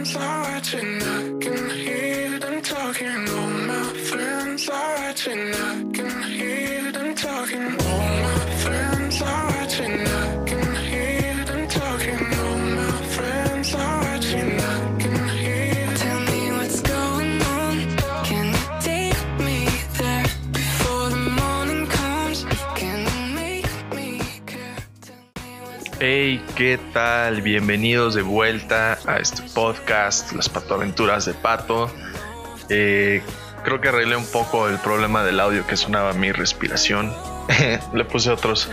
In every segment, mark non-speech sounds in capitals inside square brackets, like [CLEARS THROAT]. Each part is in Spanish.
friends are watching. I can hear them talking. All my friends are watching. ¿Qué tal? Bienvenidos de vuelta a este podcast, Las Patoaventuras de Pato. Eh, creo que arreglé un poco el problema del audio que sonaba mi respiración. [LAUGHS] Le puse otros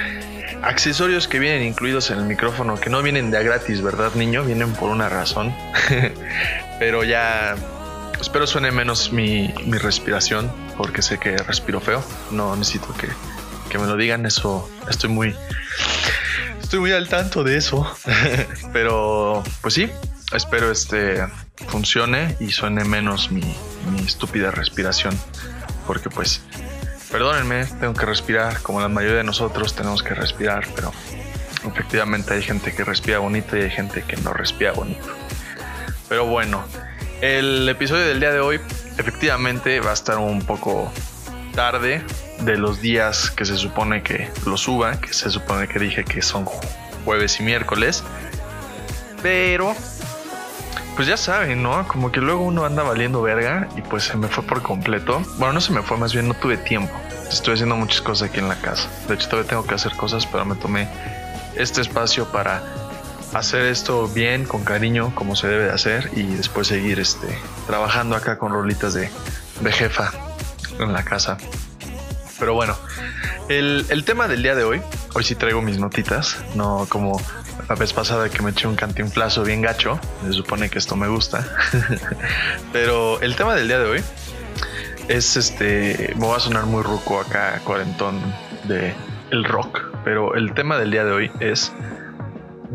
accesorios que vienen incluidos en el micrófono, que no vienen de a gratis, ¿verdad, niño? Vienen por una razón. [LAUGHS] Pero ya espero suene menos mi, mi respiración, porque sé que respiro feo. No necesito que, que me lo digan, eso estoy muy Estoy muy al tanto de eso. [LAUGHS] Pero, pues sí, espero este funcione y suene menos mi, estúpida respiración. Porque, pues, perdónenme, tengo que respirar. Como la mayoría de nosotros tenemos que respirar. Pero efectivamente hay gente que respira bonito y hay gente que no respira bonito. Pero bueno, el episodio del día de hoy efectivamente va a estar un poco tarde de los días que se supone que lo suba, que se supone que dije que son jueves y miércoles. Pero, pues ya saben, ¿no? Como que luego uno anda valiendo verga y pues se me fue por completo. Bueno, no se me fue, más bien no tuve tiempo. Estoy haciendo muchas cosas aquí en la casa. De hecho, todavía tengo que hacer cosas, pero me tomé este espacio para hacer esto bien, con cariño, como se debe de hacer y después seguir este, trabajando acá con rolitas de, de jefa en la casa. Pero bueno, el, el, tema del día de hoy, hoy sí traigo mis notitas, no como la vez pasada que me eché un cantinflazo bien gacho, se supone que esto me gusta. [LAUGHS] Pero el tema del día de hoy es este, me va a sonar muy ruco acá, cuarentón de el rock, pero el tema del día de hoy es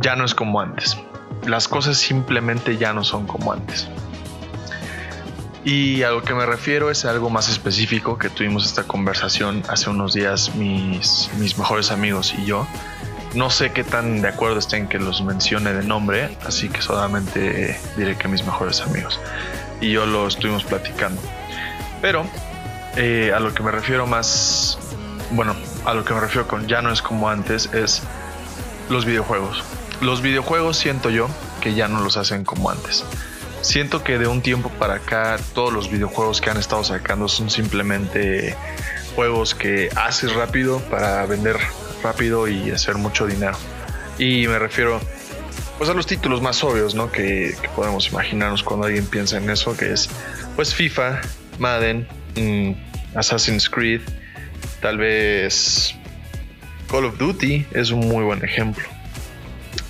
ya no es como antes. Las cosas simplemente ya no son como antes. Y a lo que me refiero es algo más específico que tuvimos esta conversación hace unos días mis, mis mejores amigos y yo. No sé qué tan de acuerdo estén que los mencione de nombre, así que solamente diré que mis mejores amigos. Y yo lo estuvimos platicando. Pero eh, a lo que me refiero más, bueno, a lo que me refiero con ya no es como antes es los videojuegos. Los videojuegos siento yo que ya no los hacen como antes. Siento que de un tiempo para acá todos los videojuegos que han estado sacando son simplemente juegos que haces rápido para vender rápido y hacer mucho dinero. Y me refiero pues a los títulos más obvios, ¿no? Que, podemos imaginarnos cuando alguien piensa en eso, que es pues FIFA, Madden, mmm, Assassin's Creed, tal vez Call of Duty es un muy buen ejemplo.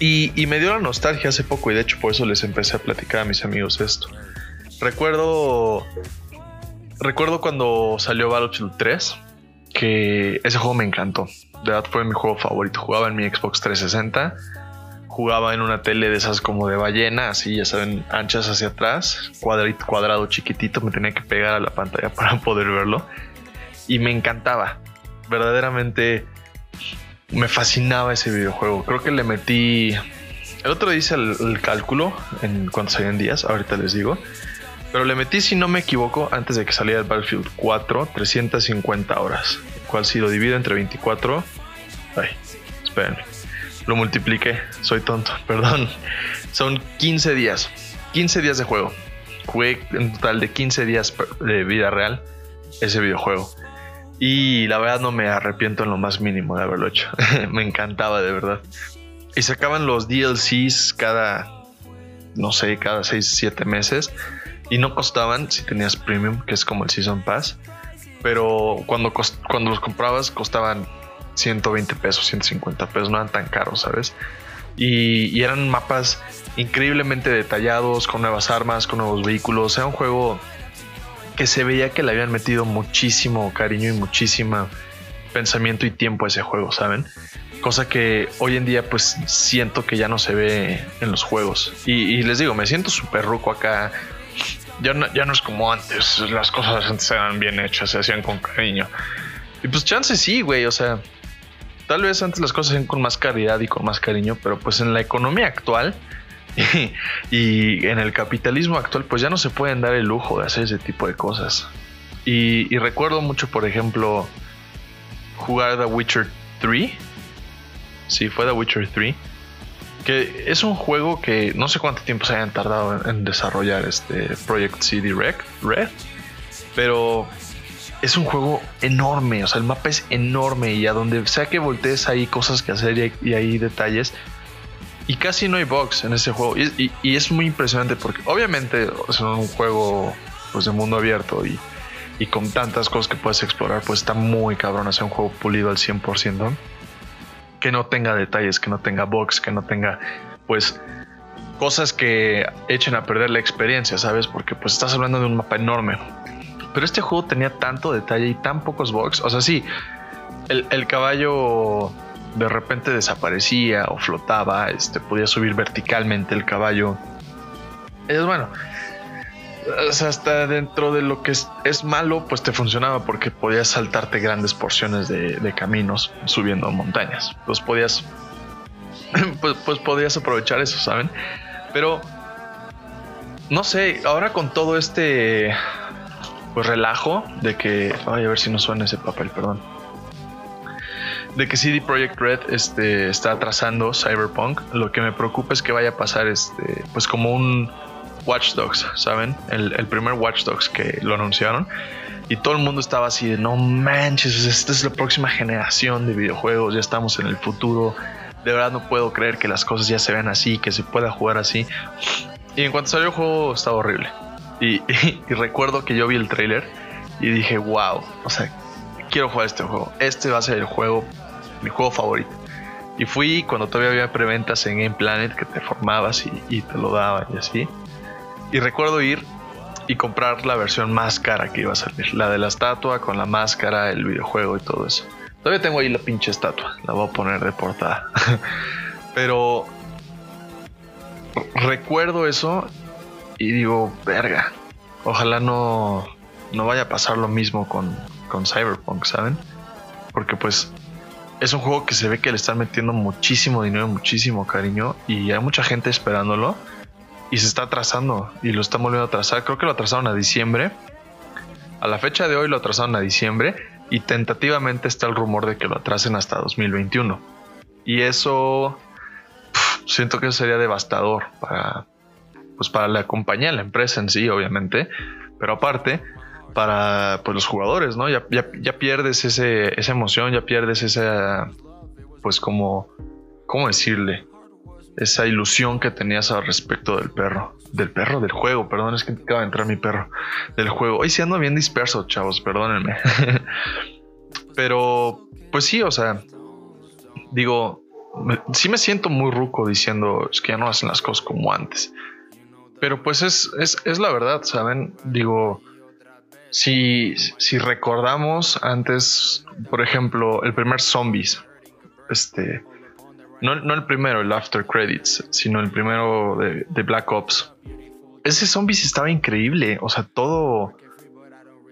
Y, me dio la nostalgia hace poco y de hecho por eso les empecé a platicar a mis amigos esto. Recuerdo recuerdo cuando salió Battlefield 3 que ese juego me encantó. De verdad fue mi juego favorito. Jugaba en mi Xbox 360. Jugaba en una tele de esas como de ballena, así ya saben, anchas hacia atrás, cuadrado chiquitito, me tenía que pegar a la pantalla [LAUGHS] para poder verlo. Y me encantaba. Verdaderamente me fascinaba ese videojuego. Creo que le metí. El otro día hice el, el cálculo en cuántos salían días, ahorita les digo. Pero le metí, si no me equivoco, antes de que saliera el Battlefield 4, 350 horas. Cual si lo divido entre 24. Ay, espérenme. Lo multipliqué, soy tonto, [LAUGHS] perdón. Son 15 días. 15 días de juego. Jugué en total de 15 días de vida real ese videojuego. Y la verdad no me arrepiento en lo más mínimo de haberlo hecho. [LAUGHS] me encantaba de verdad. Y sacaban los DLCs cada, no sé, cada 6, 7 meses. Y no costaban si tenías premium, que es como el Season Pass. Pero cuando, cuando los comprabas costaban 120 pesos, 150 pesos. No eran tan caros, ¿sabes? Y, y eran mapas increíblemente detallados, con nuevas armas, con nuevos vehículos. Era un juego que se veía que le habían metido muchísimo cariño y muchísimo pensamiento y tiempo a ese juego, ¿saben? Cosa que hoy en día pues siento que ya no se ve en los juegos. Y, y les digo, me siento súper ruco acá. Ya no, ya no es como antes, las cosas antes eran bien hechas, se hacían con cariño. Y pues chance sí, güey, o sea, tal vez antes las cosas se hacían con más caridad y con más cariño, pero pues en la economía actual [LAUGHS] y en el capitalismo actual pues ya no se pueden dar el lujo de hacer ese tipo de cosas. Y, recuerdo mucho, por ejemplo, jugar The Witcher 3. Sí, fue The Witcher 3. Que es un juego que no sé cuánto tiempo se hayan tardado en, desarrollar este Project CD Red. Pero es un juego enorme, o sea, el mapa es enorme y a donde sea que voltees hay cosas que hacer y hay detalles. Y casi no hay bugs en ese juego. Y, es muy impresionante porque obviamente es un juego pues, de mundo abierto y, y con tantas cosas que puedes explorar, pues está muy cabrón hacer un juego pulido al 100%. Que no tenga detalles, que no tenga bugs, que no tenga pues cosas que echen a perder la experiencia, ¿sabes? Porque pues estás hablando de un mapa enorme. Pero este juego tenía tanto detalle y tan pocos bugs. O sea, sí, el, el caballo de repente desaparecía o flotaba, este, podía subir verticalmente el caballo. Es bueno. Hasta dentro de lo que es, es malo, pues te funcionaba porque podías saltarte grandes porciones de, de caminos subiendo montañas. Pues podías, [CLEARS THROAT] pues, pues podías aprovechar eso, ¿saben? Pero no sé, ahora con todo este pues relajo de que, ay, a ver si no suena ese papel, perdón. De que CD Projekt Red este, está atrasando Cyberpunk, lo que me preocupa es que vaya a pasar este, pues como un Watch Dogs, ¿saben? El, el primer Watch Dogs que lo anunciaron y todo el mundo estaba así de no manches, esta es la próxima generación de videojuegos, ya estamos en el futuro. De verdad no puedo creer que las cosas ya se vean así, que se pueda jugar así. Y en cuanto salió el juego estaba horrible. Y, y- [LAUGHS] y recuerdo que yo vi el tráiler y dije, wow, o sea, quiero jugar este juego. Este va a ser el juego, mi juego favorito. Y fui cuando todavía había preventas en Game Planet que te formabas y, te lo daban y así. Y recuerdo ir y comprar la versión más cara que iba a salir. La de la estatua con la máscara, el videojuego y todo eso. Todavía tengo ahí la pinche estatua. La voy a poner de portada. [LAUGHS] Pero recuerdo eso y digo, verga, ojalá no, no vaya a pasar lo mismo con, con Cyberpunk, ¿saben? Porque pues es un juego que se ve que le están metiendo muchísimo dinero, muchísimo cariño y hay mucha gente esperándolo y se está atrasando y lo están volviendo a atrasar. Creo que lo atrasaron a diciembre. A la fecha de hoy lo atrasaron a diciembre y tentativamente está el rumor de que lo atrasen hasta 2021. Y eso siento que sería devastador para, pues para la compañía, la empresa en sí, obviamente, pero aparte para pues, los jugadores, ¿no? Ya, pierdes ese, esa emoción, ya pierdes esa, pues como, ¿cómo decirle? Esa ilusión que tenías al respecto del perro, del perro, del juego, perdón, es que acaba de entrar mi perro, del juego. Hoy sí ando bien disperso, chavos, perdónenme. [LAUGHS] pero, pues sí, o sea, digo, sí me siento muy ruco diciendo es que ya no hacen las cosas como antes. Pero pues es, es, es la verdad, ¿saben? Digo, si, si recordamos antes, por ejemplo, el primer Zombies, este, no, no el primero, el After Credits, sino el primero de, de Black Ops. Ese Zombies estaba increíble, o sea, todo,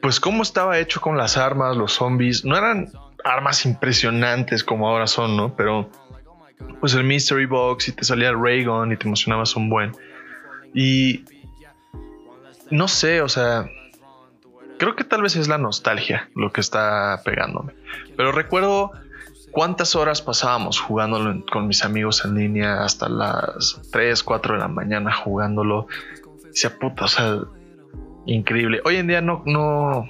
pues cómo estaba hecho con las armas, los zombies, no eran armas impresionantes como ahora son, ¿no? Pero pues el Mystery Box y te salía el Raygun y te emocionabas un buen. Y no sé, o sea, creo que tal vez es la nostalgia lo que está pegándome. Pero recuerdo cuántas horas pasábamos jugándolo con mis amigos en línea hasta las 3, 4 de la mañana jugándolo. Sea puta, o sea, increíble. Hoy en día no, no,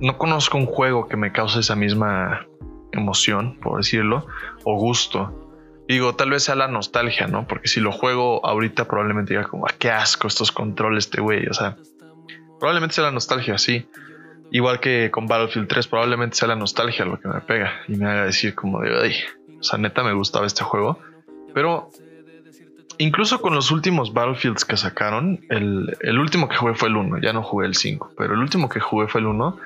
no conozco un juego que me cause esa misma emoción, por decirlo, o gusto. Digo, tal vez sea la nostalgia, ¿no? Porque si lo juego ahorita probablemente diga como, "Ah, qué asco estos controles, este güey. O sea, probablemente sea la nostalgia, sí. Igual que con Battlefield 3, probablemente sea la nostalgia lo que me pega y me haga decir como de, o sea, neta me gustaba este juego. Pero incluso con los últimos Battlefields que sacaron, el, el último que jugué fue el 1, ya no jugué el 5, pero el último que jugué fue el 1.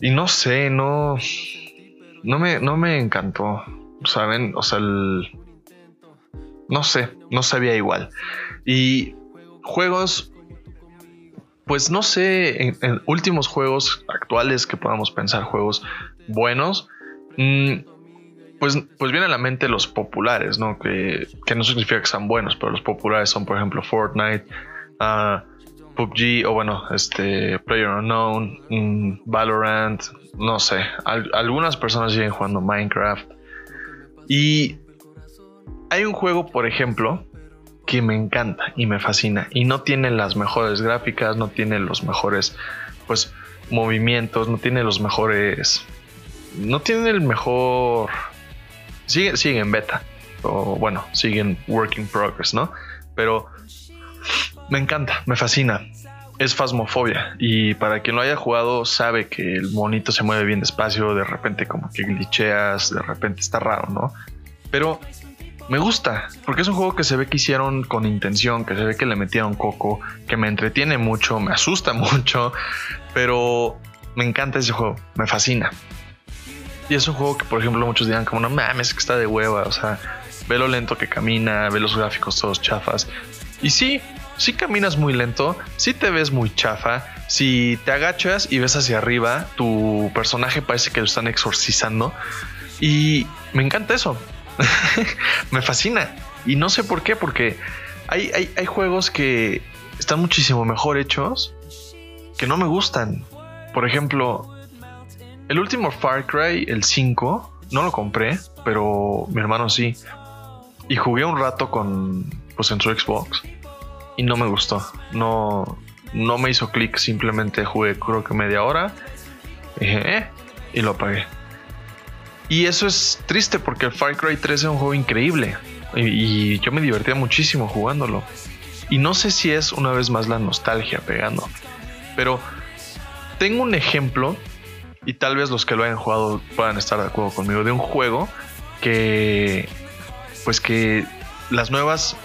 Y no sé, no, no me, no me encantó, ¿saben? O sea, el, no sé, no sabía igual. Y juegos, pues no sé, en, últimos juegos actuales que podamos pensar, juegos buenos, mm, pues, pues viene a la mente los populares, ¿no? Que, que no significa que sean buenos, pero los populares son, por ejemplo, Fortnite, ah, PUBG, o bueno, este, Player Unknown, mm, Valorant, no sé. Al- algunas personas siguen jugando Minecraft. Y hay un juego, por ejemplo, que me encanta y me fascina. Y no tiene las mejores gráficas, no tiene los mejores, pues, movimientos, no tiene los mejores. No tiene el mejor. Sigue, sigue en beta. O bueno, sigue en work in progress, ¿no? Pero me encanta, me fascina. Es Phasmophobia. Y para quien lo haya jugado, sabe que el monito se mueve bien despacio. De repente, como que glitcheas. De repente está raro, ¿no? Pero me gusta, porque es un juego que se ve que hicieron con intención, que se ve que le metieron coco, que me entretiene mucho, me asusta [LAUGHS] mucho, pero me encanta ese juego, me fascina. Y es un juego que, por ejemplo, muchos dirán como, no mames, que está de hueva, o sea, ve lo lento que camina, ve los gráficos todos chafas. Y sí, sí caminas muy lento, sí te ves muy chafa, si te agachas y ves hacia arriba, tu personaje parece que lo están exorcizando. Y me encanta eso. [LAUGHS] me fascina. Y no sé por qué, porque hay, hay, juegos que están muchísimo mejor hechos que no me gustan. Por ejemplo, el último Far Cry, el 5, no lo compré, pero mi hermano sí. Y jugué un rato con, pues en su Xbox. Y no me gustó. No, no me hizo clic. Simplemente jugué creo que media hora. Dije, eh, y lo apagué. Y eso es triste porque el Far Cry 3 es un juego increíble. Y, yo me divertía muchísimo jugándolo. Y no sé si es una vez más la nostalgia pegando. Pero tengo un ejemplo, y tal vez los que lo hayan jugado puedan estar de acuerdo conmigo, de un juego que, pues que las nuevas,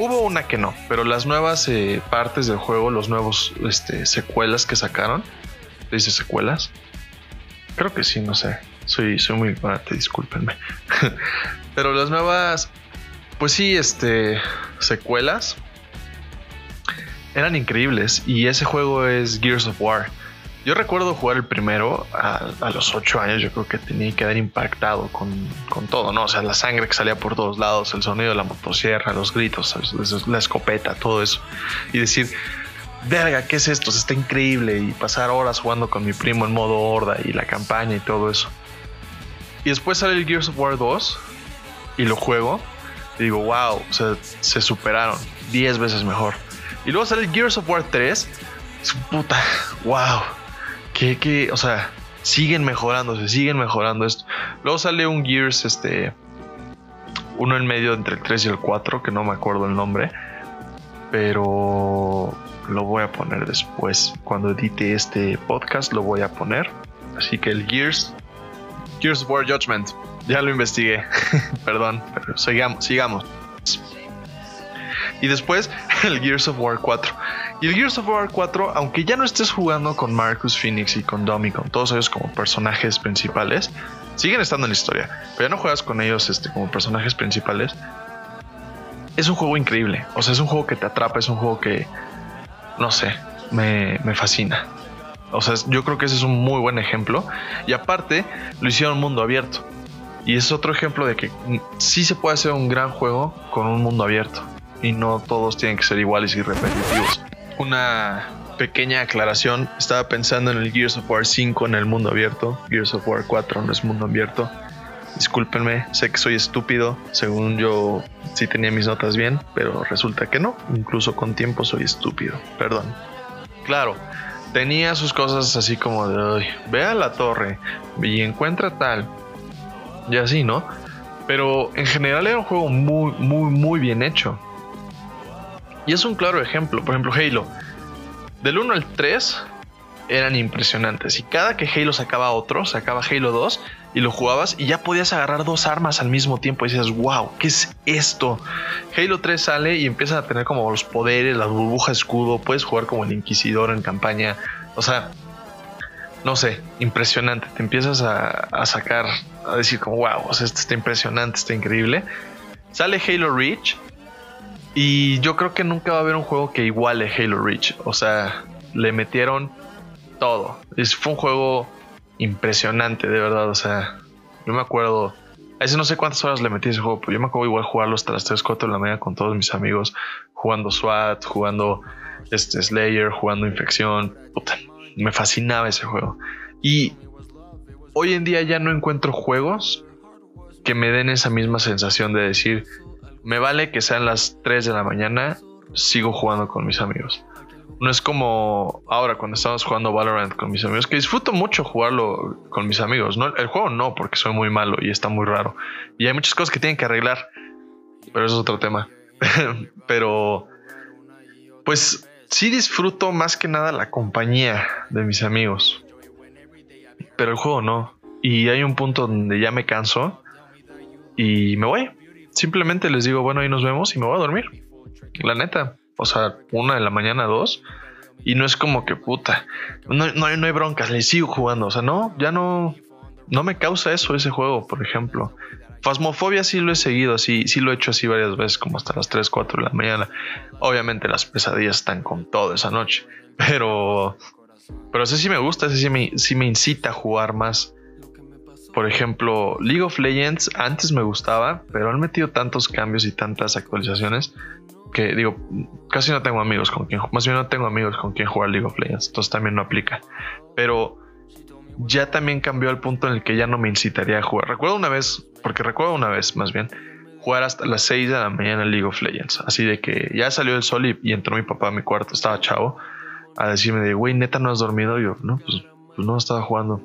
hubo una que no, pero las nuevas eh, partes del juego, los nuevos este, secuelas que sacaron, dice secuelas, creo que sí, no sé, soy, soy muy ignorante, discúlpenme, [LAUGHS] pero las nuevas, pues sí, este, secuelas eran increíbles y ese juego es Gears of War. Yo recuerdo jugar el primero a, a los 8 años, yo creo que tenía que haber impactado con, con, todo, ¿no? O sea, la sangre que salía por todos lados, el sonido de la motosierra, los gritos, la escopeta, todo eso. Y decir, verga, ¿qué es esto? Está increíble. Y pasar horas jugando con mi primo en modo horda y la campaña y todo eso. Y después sale el Gears of War 2 y lo juego. Y digo, wow, o sea, se superaron 10 veces mejor. Y luego sale el Gears of War 3. Su puta, [LAUGHS] wow. Que, que, o sea, siguen mejorándose, siguen mejorando esto. Luego sale un Gears, este, uno en medio entre el 3 y el 4, que no me acuerdo el nombre. Pero lo voy a poner después. Cuando edite este podcast, lo voy a poner. Así que el Gears, Gears of War Judgment, ya lo investigué. [LAUGHS] Perdón, pero sigamos, sigamos. Y después [LAUGHS] el Gears of War 4. Y el Gears of War 4, aunque ya no estés jugando con Marcus Phoenix y con Dom y con todos ellos como personajes principales, siguen estando en la historia, pero ya no juegas con ellos este, como personajes principales. Es un juego increíble. O sea, es un juego que te atrapa, es un juego que, no sé, me, me fascina. O sea, yo creo que ese es un muy buen ejemplo. Y aparte, lo hicieron mundo abierto. Y es otro ejemplo de que sí se puede hacer un gran juego con un mundo abierto. Y no todos tienen que ser iguales y repetitivos. Una pequeña aclaración. Estaba pensando en el Gears of War 5 en el mundo abierto. Gears of War 4 no es mundo abierto. Discúlpenme, sé que soy estúpido. Según yo sí tenía mis notas bien, pero resulta que no. Incluso con tiempo soy estúpido. Perdón. Claro, tenía sus cosas así como de, ve a la torre y encuentra tal. Y así, ¿no? Pero en general era un juego muy, muy, muy bien hecho. Y es un claro ejemplo. Por ejemplo, Halo. Del 1 al 3 eran impresionantes. Y cada que Halo sacaba otro, sacaba Halo 2 y lo jugabas y ya podías agarrar dos armas al mismo tiempo. Y decías, wow, ¿qué es esto? Halo 3 sale y empieza a tener como los poderes, la burbuja escudo. Puedes jugar como el Inquisidor en campaña. O sea, no sé, impresionante. Te empiezas a, a sacar, a decir como, wow, o sea, esto está impresionante, está increíble. Sale Halo Reach y yo creo que nunca va a haber un juego que iguale Halo Reach. O sea, le metieron todo. Es, fue un juego impresionante, de verdad. O sea, yo me acuerdo A ese no sé cuántas horas le metí ese juego, pero yo me acuerdo igual jugarlo hasta las 3, 4 de la mañana con todos mis amigos, jugando SWAT, jugando este Slayer, jugando Infección. Puta, me fascinaba ese juego. Y hoy en día ya no encuentro juegos que me den esa misma sensación de decir, me vale que sean las 3 de la mañana, sigo jugando con mis amigos. No es como ahora cuando estamos jugando Valorant con mis amigos, que disfruto mucho jugarlo con mis amigos. No, el juego no, porque soy muy malo y está muy raro. Y hay muchas cosas que tienen que arreglar, pero eso es otro tema. [LAUGHS] pero, pues sí disfruto más que nada la compañía de mis amigos. Pero el juego no. Y hay un punto donde ya me canso y me voy. Simplemente les digo, bueno, ahí nos vemos y me voy a dormir. La neta. O sea, una de la mañana, dos. Y no es como que puta. No, no, hay, broncas, le sigo jugando. O sea, no, ya no. No me causa eso ese juego, por ejemplo. Fasmofobia sí lo he seguido así, sí lo he hecho así varias veces, como hasta las 3, 4 de la mañana. Obviamente las pesadillas están con todo esa noche. Pero. Pero ese sí me gusta, ese sí me, me incita a jugar más. Por ejemplo, League of Legends antes me gustaba, pero han metido tantos cambios y tantas actualizaciones que digo, casi no tengo amigos con quien, más bien no tengo amigos con quien jugar League of Legends, entonces también no aplica. Pero ya también cambió al punto en el que ya no me incitaría a jugar. Recuerdo una vez, porque recuerdo una vez más bien, jugar hasta las 6 de la mañana League of Legends. Así de que ya salió el sol y, entró mi papá a mi cuarto, estaba chavo, a decirme de, güey, neta, ¿no has dormido? yo, no, pues, pues no estaba jugando.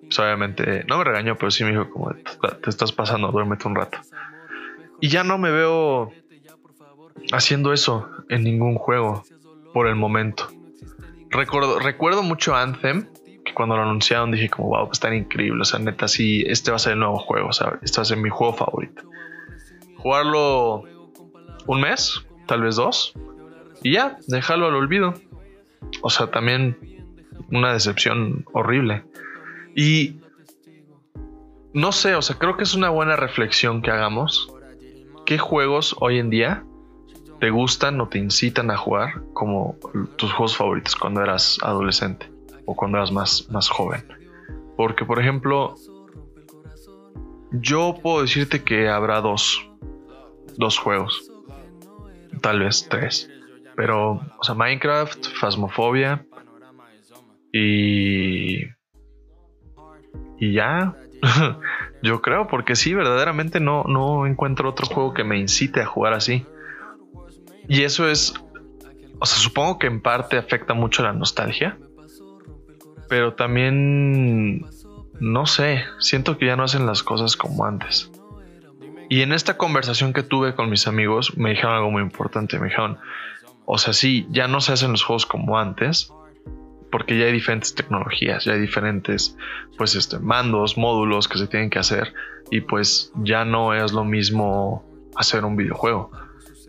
Pues obviamente, no me regañó, pero sí me dijo como, te estás pasando, duérmete un rato. Y ya no me veo haciendo eso en ningún juego por el momento. Recuerdo, recuerdo mucho Anthem, que cuando lo anunciaron dije como, wow, pues tan increíble. O sea, neta, sí, este va a ser el nuevo juego, sea, este va a ser mi juego favorito. Jugarlo un mes, tal vez dos, y ya, dejarlo al olvido. O sea, también una decepción horrible. Y no sé, o sea, creo que es una buena reflexión que hagamos. ¿Qué juegos hoy en día te gustan o te incitan a jugar como tus juegos favoritos cuando eras adolescente o cuando eras más, más joven. Porque, por ejemplo, yo puedo decirte que habrá dos, dos juegos, tal vez tres. Pero, o sea, Minecraft, Phasmophobia y. Y ya. [LAUGHS] yo creo, porque sí, verdaderamente no, no encuentro otro juego que me incite a jugar así. Y eso es, o sea, supongo que en parte afecta mucho la nostalgia, pero también, no sé, siento que ya no hacen las cosas como antes. Y en esta conversación que tuve con mis amigos, me dijeron algo muy importante, me dijeron, o sea, sí, ya no se hacen los juegos como antes, porque ya hay diferentes tecnologías, ya hay diferentes, pues, este, mandos, módulos que se tienen que hacer, y pues ya no es lo mismo hacer un videojuego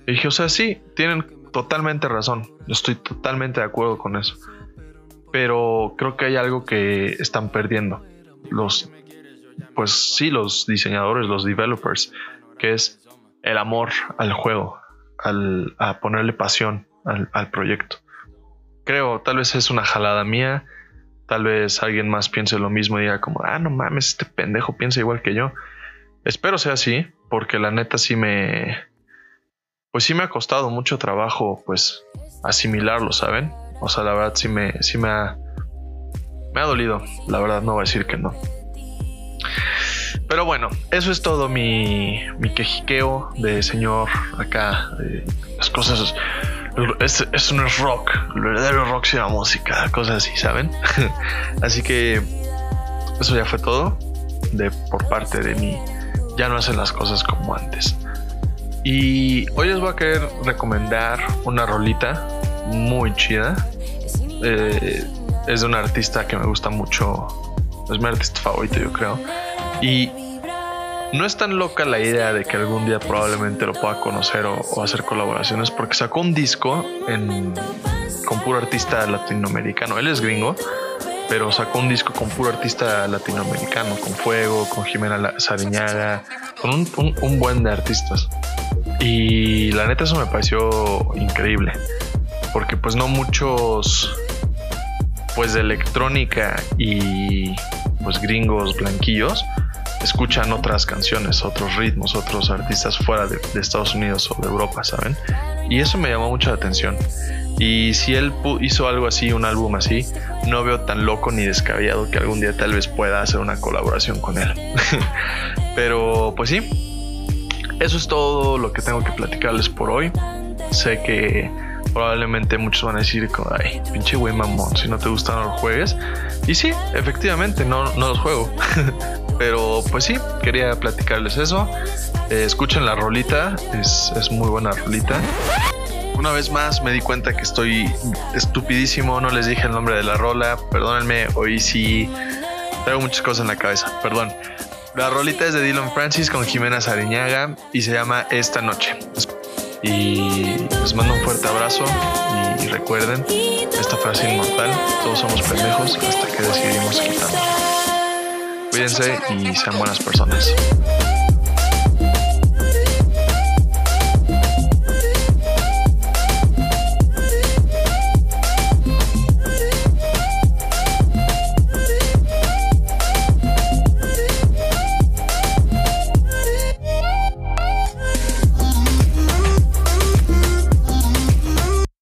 y dije, o sea, sí, tienen totalmente razón. Estoy totalmente de acuerdo con eso. Pero creo que hay algo que están perdiendo. Los, pues sí, los diseñadores, los developers, que es el amor al juego, al, a ponerle pasión al, al proyecto. Creo, tal vez es una jalada mía, tal vez alguien más piense lo mismo y diga como, ah, no mames, este pendejo piensa igual que yo. Espero sea así, porque la neta sí me, pues sí me ha costado mucho trabajo, pues, asimilarlo, ¿saben? O sea, la verdad sí me, sí me ha, me ha dolido, la verdad no voy a decir que no. Pero bueno, eso es todo mi, mi quejiqueo de señor acá. las cosas. Es, es un rock. El verdadero rock se llama música. Cosas así, ¿saben? [LAUGHS] así que eso ya fue todo. De por parte de mí. Ya no hacen las cosas como antes. Y hoy les voy a querer recomendar una rolita muy chida. Eh, es de un artista que me gusta mucho. Es mi artista favorito, yo creo. Y no es tan loca la idea de que algún día probablemente lo pueda conocer o, hacer colaboraciones, porque sacó un disco con puro artista latinoamericano. Él es gringo, pero sacó un disco con puro artista latinoamericano, con Fuego, con Jimena Sariñaga, con un buen de artistas. Y la neta eso me pareció increíble. Porque pues no muchos pues de electrónica y pues gringos blanquillos escuchan otras canciones, otros ritmos, otros artistas fuera de, Estados Unidos o de Europa, ¿saben? Y eso me llamó mucho la atención. Y si él hizo algo así, un álbum así, no veo tan loco ni descabellado que algún día tal vez pueda hacer una colaboración con él. [LAUGHS] Pero pues sí, eso es todo lo que tengo que platicarles por hoy. Sé que probablemente muchos van a decir, ay, pinche güey mamón, si no te gustan no los juegues. Y sí, efectivamente, no, no los juego. [LAUGHS] Pero pues sí, quería platicarles eso. Eh, escuchen la rolita, es, es muy buena rolita. Una vez más me di cuenta que estoy estupidísimo, no les dije el nombre de la rola, perdónenme, hoy sí tengo muchas cosas en la cabeza, perdón. La rolita es de Dylan Francis con Jimena Sariñaga y se llama Esta Noche. Y les mando un fuerte abrazo y recuerden esta frase inmortal, todos somos pendejos hasta que decidimos quitarnos. Cuídense y sean buenas personas.